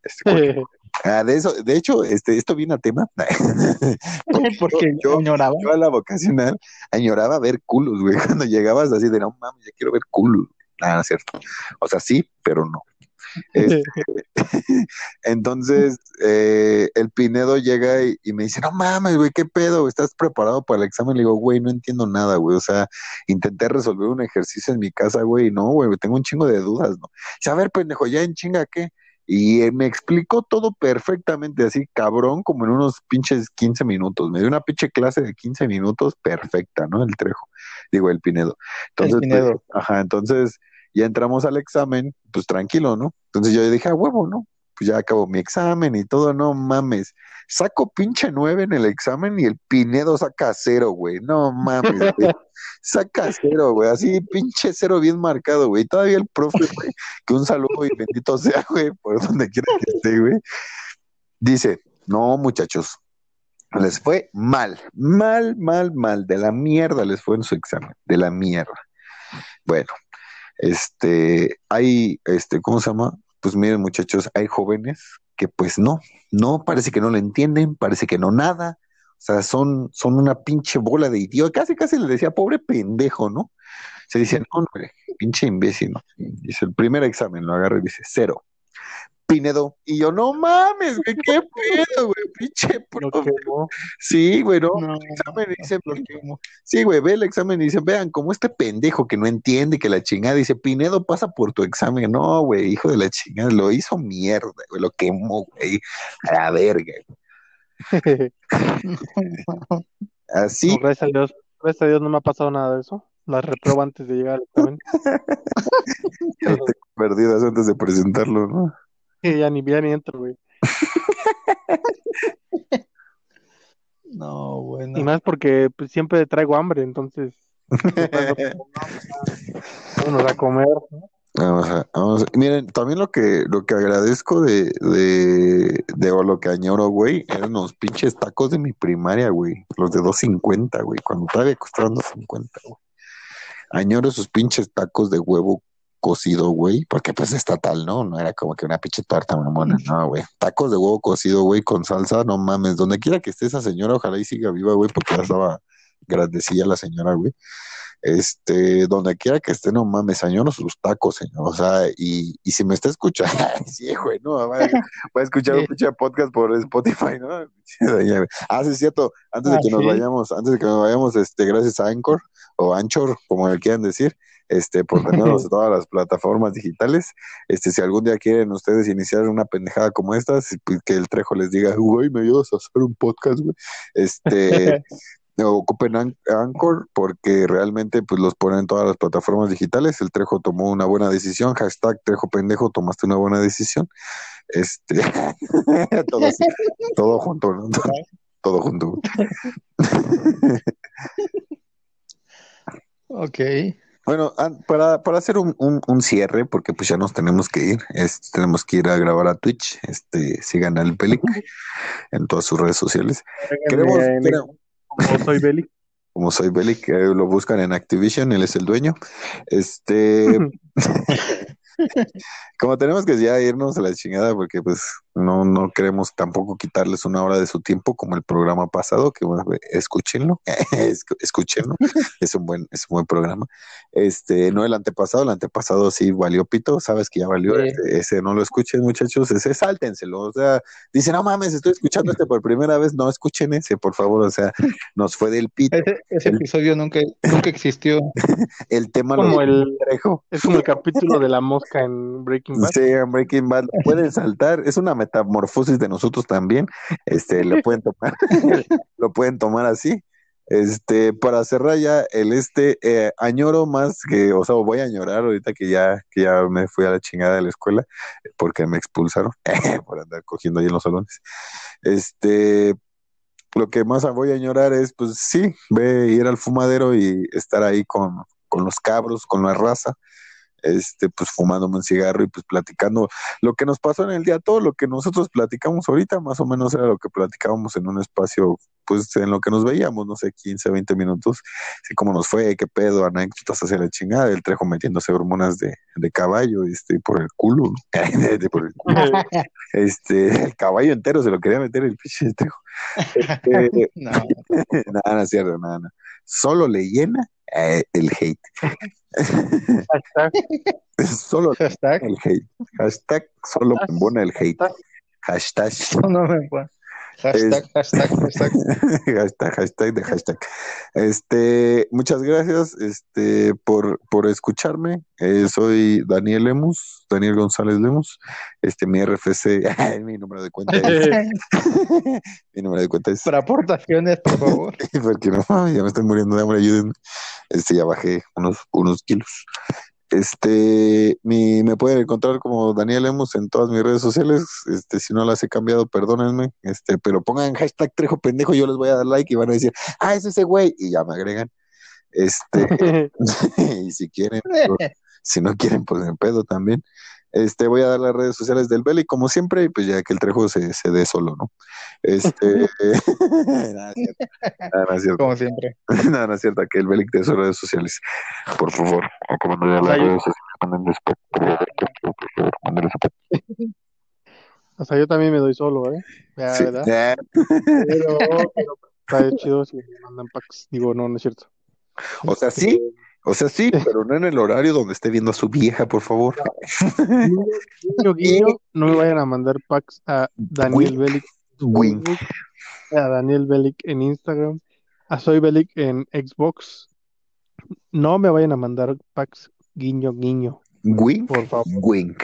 Este, [laughs] ah, de eso, de hecho, este, esto viene a tema. [laughs] [laughs] Porque yo- añoraba. Yo a la vocacional añoraba ver culos, güey. Cuando llegabas así de no mames, ya quiero ver culos. Nada, no es cierto. O sea, sí, pero no. Este, [laughs] [laughs] entonces, eh, el Pinedo llega y, y me dice, no mames, güey, ¿qué pedo? ¿Estás preparado para el examen? Le digo, güey, no entiendo nada, güey. O sea, intenté resolver un ejercicio en mi casa, güey, y no, güey, tengo un chingo de dudas, ¿no? Dice, a ver, pendejo, ya en chinga, ¿qué? Y eh, me explicó todo perfectamente, así cabrón, como en unos pinches 15 minutos. Me dio una pinche clase de 15 minutos perfecta, ¿no? El Trejo, digo, el Pinedo. Entonces, El Pinedo. pues, ajá, entonces ya entramos al examen, pues tranquilo, ¿no? Entonces yo dije, a huevo, ¿no? Pues ya acabo mi examen y todo, no mames. Saco pinche nueve en el examen y el Pinedo saca cero, güey. No mames, güey. [laughs] Saca cero, güey. Así pinche cero bien marcado, güey. Todavía el profe, güey, que un saludo y bendito sea, güey, por donde quiera que esté, güey. Dice, no, muchachos, les fue mal, mal, mal, mal. De la mierda les fue en su examen, de la mierda. Bueno, este, hay, este, ¿cómo se llama? Pues miren, muchachos, hay jóvenes que pues no, no, parece que no lo entienden, parece que no nada. O sea, son, son una pinche bola de idiota. Casi, casi le decía, pobre pendejo, ¿no? Se dice, no, güey, pinche imbécil, ¿no? Dice, el primer examen lo agarra y dice, cero. Pinedo. Y yo, no mames, güey, qué [laughs] pedo, güey, pinche profe. Sí, güey, no. No, el examen y dice, lo quemo. Sí, güey, ve el examen y dice, vean, como este pendejo que no entiende que la chingada, dice, Pinedo pasa por tu examen. No, güey, hijo de la chingada, lo hizo mierda, güey, lo quemó, güey, a la verga. [laughs] Así, No, gracias a Dios. Gracias a Dios no me ha pasado nada de eso. Las reprobo antes de llegar al examen. [laughs] perdidas antes de presentarlo, ¿no? [laughs] Ya ni, ya ni entro, güey. [laughs] No, bueno. Y más porque pues, siempre traigo hambre, entonces [laughs] vámonos a comer. ¿no? Vamos a, vamos a- Miren, también lo que, lo que agradezco de, de, de o lo que añoro, güey, eran los pinches tacos de mi primaria, güey. Los de 2.50, güey, cuando todavía costaban 2.50, güey. Añoro esos pinches tacos de huevo cocido, güey, porque pues estatal, ¿no? No era como que una pinche torta mamona, no, güey. Tacos de huevo cocido, güey, con salsa, no mames. Donde quiera que esté esa señora, ojalá y siga viva, güey, porque ya estaba grandecilla la señora, güey. Este, donde quiera que esté, no mames, añoro sus tacos, señor. O sea, y, y si me está escuchando, [laughs] sí, güey, no, va, a escuchar un pinche podcast por Spotify, ¿no? Ah, sí, es cierto. Antes de Ah, que nos vayamos, antes de que nos vayamos, este, gracias a Anchor o Anchor, como le quieran decir, este, por [laughs] tenernos en todas las plataformas digitales. Este, si algún día quieren ustedes iniciar una pendejada como esta, pues, que el Trejo les diga, güey, me ayudas a hacer un podcast, güey. Este, [laughs] ocupen An- Anchor porque realmente pues los ponen en todas las plataformas digitales. El Trejo tomó una buena decisión. Hashtag Trejo pendejo, tomaste una buena decisión. Este, [laughs] todo junto, ¿no? Todo, todo junto. Ok. Bueno, para, para hacer un, un, un cierre, porque pues ya nos tenemos que ir, tenemos que ir a grabar a Twitch, este, sigan al Pelic [laughs] en todas sus redes sociales. Queremos, Eh, como soy Beli. como soy Belic, [laughs] que lo buscan en Activision, él es el dueño. Este, [laughs] como tenemos que ya irnos a la chingada, porque pues No, no queremos tampoco quitarles una hora de su tiempo como el programa pasado, que bueno, escúchenlo, [laughs] escúchenlo, [laughs] es un buen, es un buen programa. Este, no el antepasado, el antepasado sí valió pito, sabes que ya valió, Sí. ese, ese no lo escuchen muchachos, ese sáltenselo, o sea, dicen, no mames, estoy escuchando este por primera vez, no escuchen ese, por favor, o sea, nos fue del pito, Ese, ese El- episodio nunca, nunca existió. [laughs] el tema Como lo el, Trejo. es como el capítulo de la mosca en Breaking Bad. Sí, en Breaking Bad pueden saltar, es una metamorfosis de nosotros también. Este, lo [laughs] pueden tomar, [laughs] lo pueden tomar así. Este, para cerrar ya el este, eh, añoro más que, o sea, voy a añorar ahorita que ya, que ya me fui a la chingada de la escuela, porque me expulsaron [laughs] por andar cogiendo ahí en los salones. Este, lo que más voy a añorar es, pues sí, ve ir al fumadero y estar ahí con, con los cabros, con la raza este, pues fumándome un cigarro y pues platicando lo que nos pasó en el día, todo lo que nosotros platicamos ahorita, más o menos era lo que platicábamos en un espacio, pues en lo que nos veíamos, no sé, 15, 20 minutos, así como nos fue, qué pedo, anécdotas hacia la chingada, el trejo metiéndose hormonas de, de caballo, este, por el culo, [laughs] por el- este, el caballo entero se lo quería meter el pinche trejo. [laughs] Este, No. [laughs] nada, no es cierto, nada, no. Solo le llena eh, el hate. Hashtag, [laughs] Solo Hashtag. el hate. Hashtag solo me embona el hate. Hashtag. No me. Hashtag, hashtag, hashtag. [laughs] hashtag, hashtag de hashtag. Este, muchas gracias este, por, por escucharme. Eh, soy Daniel Lemus, Daniel González Lemus. Este, mi RFC, [laughs] mi número de cuenta es, [laughs] mi número de cuenta es, Para aportaciones, por favor. porque no mames, ya me estoy muriendo de hambre, ayúdenme. Este, ya bajé unos, unos kilos. Este, mi, me pueden encontrar como Daniel Lemus en todas mis redes sociales. Este, si no las he cambiado, perdónenme. Este, pero pongan hashtag Trejo Pendejo, yo les voy a dar like y van a decir, ah, es ese güey, y ya me agregan. Este, [laughs] [laughs] y si quieren, pues, si no quieren, pues en pedo también. Este, voy a dar las redes sociales del Beli, como siempre, y pues ya que el Trejo se, se dé solo, ¿no? Este, [laughs] [laughs] nada, es cierto. Nada, no es cierto. Como siempre. [laughs] No, no es cierto, que el Belic de sus redes sociales. Por favor, acabando ya las yo- redes sociales, después. o sea, yo también me doy solo, ¿eh? Ya, Sí. ¿verdad? Eh, Pero, pero está chido si me mandan packs. Digo, no, no es cierto. O sea, sí, o sea, sí, [laughs] pero no en el horario donde esté viendo a su vieja, por favor. Guiño, guiño, no me vayan a mandar packs a Daniel Belic a Daniel Belic en Instagram, a Soy Belic en Xbox. No me vayan a mandar packs guiño, guiño, Wing. por favor. Wink.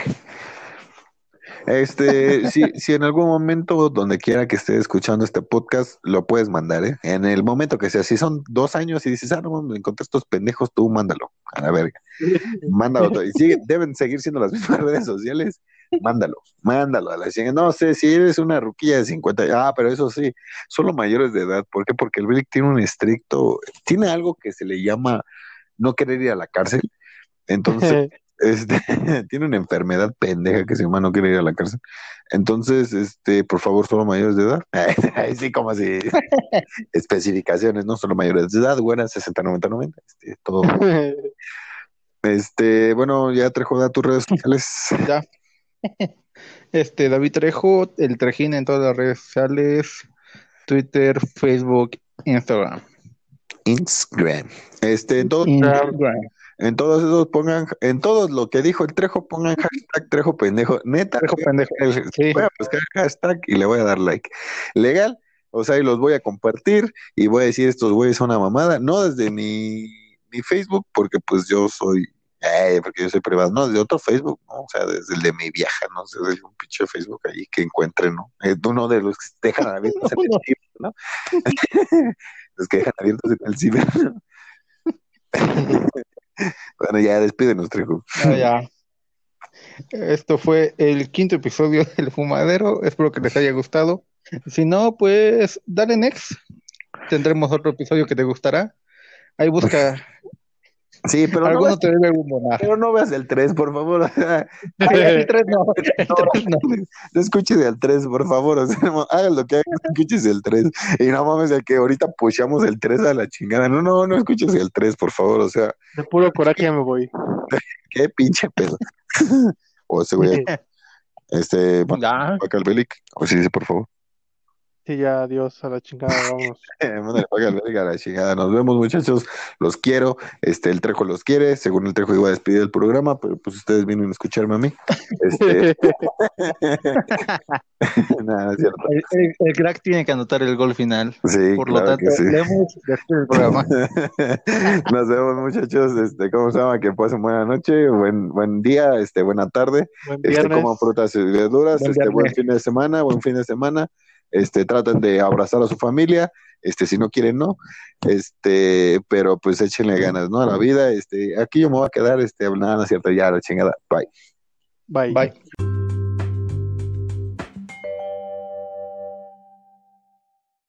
Este, si, si en algún momento, donde quiera que esté escuchando este podcast, lo puedes mandar, ¿eh? En el momento que sea, si son dos años y dices, ah, no, me encontré estos pendejos, tú mándalo, a la verga. Mándalo. Y sigue- deben seguir siendo las [laughs] mismas redes sociales. Mándalo, mándalo a la. No sé, si eres una ruquilla de 50, ah, pero eso sí, solo mayores de edad. ¿Por qué? Porque el Bilic tiene un estricto, tiene algo que se le llama no querer ir a la cárcel. Entonces, [laughs] este, [laughs] tiene una enfermedad pendeja que se llama no quiere ir a la cárcel. Entonces, este, por favor, solo mayores de edad. [laughs] Así como así. [laughs] Especificaciones, no solo mayores de edad, buenas, 60, 90, 90. Este, todo. Este, bueno, ya Trejo, da tus redes sociales. Ya. Este, David Trejo, el Trejín en todas las redes sociales, Twitter, Facebook, Instagram. Instagram. Este, en, todo- Instagram. En todos esos pongan, en todo lo que dijo el Trejo, pongan hashtag Trejo pendejo. Neta, Trejo pendejo. Sí. voy a buscar hashtag y le voy a dar like. Legal, o sea, y los voy a compartir y voy a decir estos güeyes son una mamada, no desde mi, mi Facebook, porque pues yo soy, eh, porque yo soy privado, no, desde otro Facebook, ¿no? O sea, desde el de mi vieja, no sé, desde un pinche Facebook ahí que encuentren, ¿no? Es uno de [laughs] [laughs] los que dejan abiertos en el ciber, ¿no? los que dejan abiertos en el ciber. Bueno, ya despídenos, Trejo. Ah, ya. Esto fue el quinto episodio [laughs] del Fumadero. Espero que les haya gustado. Si no, pues dale next. Tendremos otro episodio que te gustará. Ahí busca. [laughs] Sí, pero no, Alguno veas, te debe abonar. pero no veas el 3, por favor. [laughs] o sea, Ay, el tres no. [laughs] El tres [laughs] no. No escuches el 3, por favor. O sea, no, hagan lo que hagan, escuches el 3. Y no mames, de que ahorita pushamos el 3 a la chingada. No, no, no escuches el 3, por favor. O sea, De puro coraje ya me voy. qué pinche pedo. o ese güey. Este, bueno, Ya, Paca el Belic, o sí dice, por favor. Sí, ya, adiós, a la chingada, [laughs] el a la chingada. Nos vemos, muchachos. Los quiero. Este, el Trejo los quiere. Según el Trejo iba a despedir el programa, pero pues ustedes vienen a escucharme a mí. Este, [laughs] [laughs] nada, no es cierto. el, el- el crack tiene que anotar el gol final. Sí, Por lo tanto, sí. leemos después del programa. Nos vemos, muchachos. Este, ¿cómo se llama? Que pasen buena noche, buen, buen día, este, buena tarde. Buen Este, coman frutas y verduras, Buen este, buen fin de semana, buen fin de semana. Este, traten de abrazar a su familia, este, si no quieren, no. Este, pero pues échenle ganas, ¿no? A la vida, este, aquí yo me voy a quedar, este, nada, no es cierto, ya la chingada. Bye. Bye. Bye.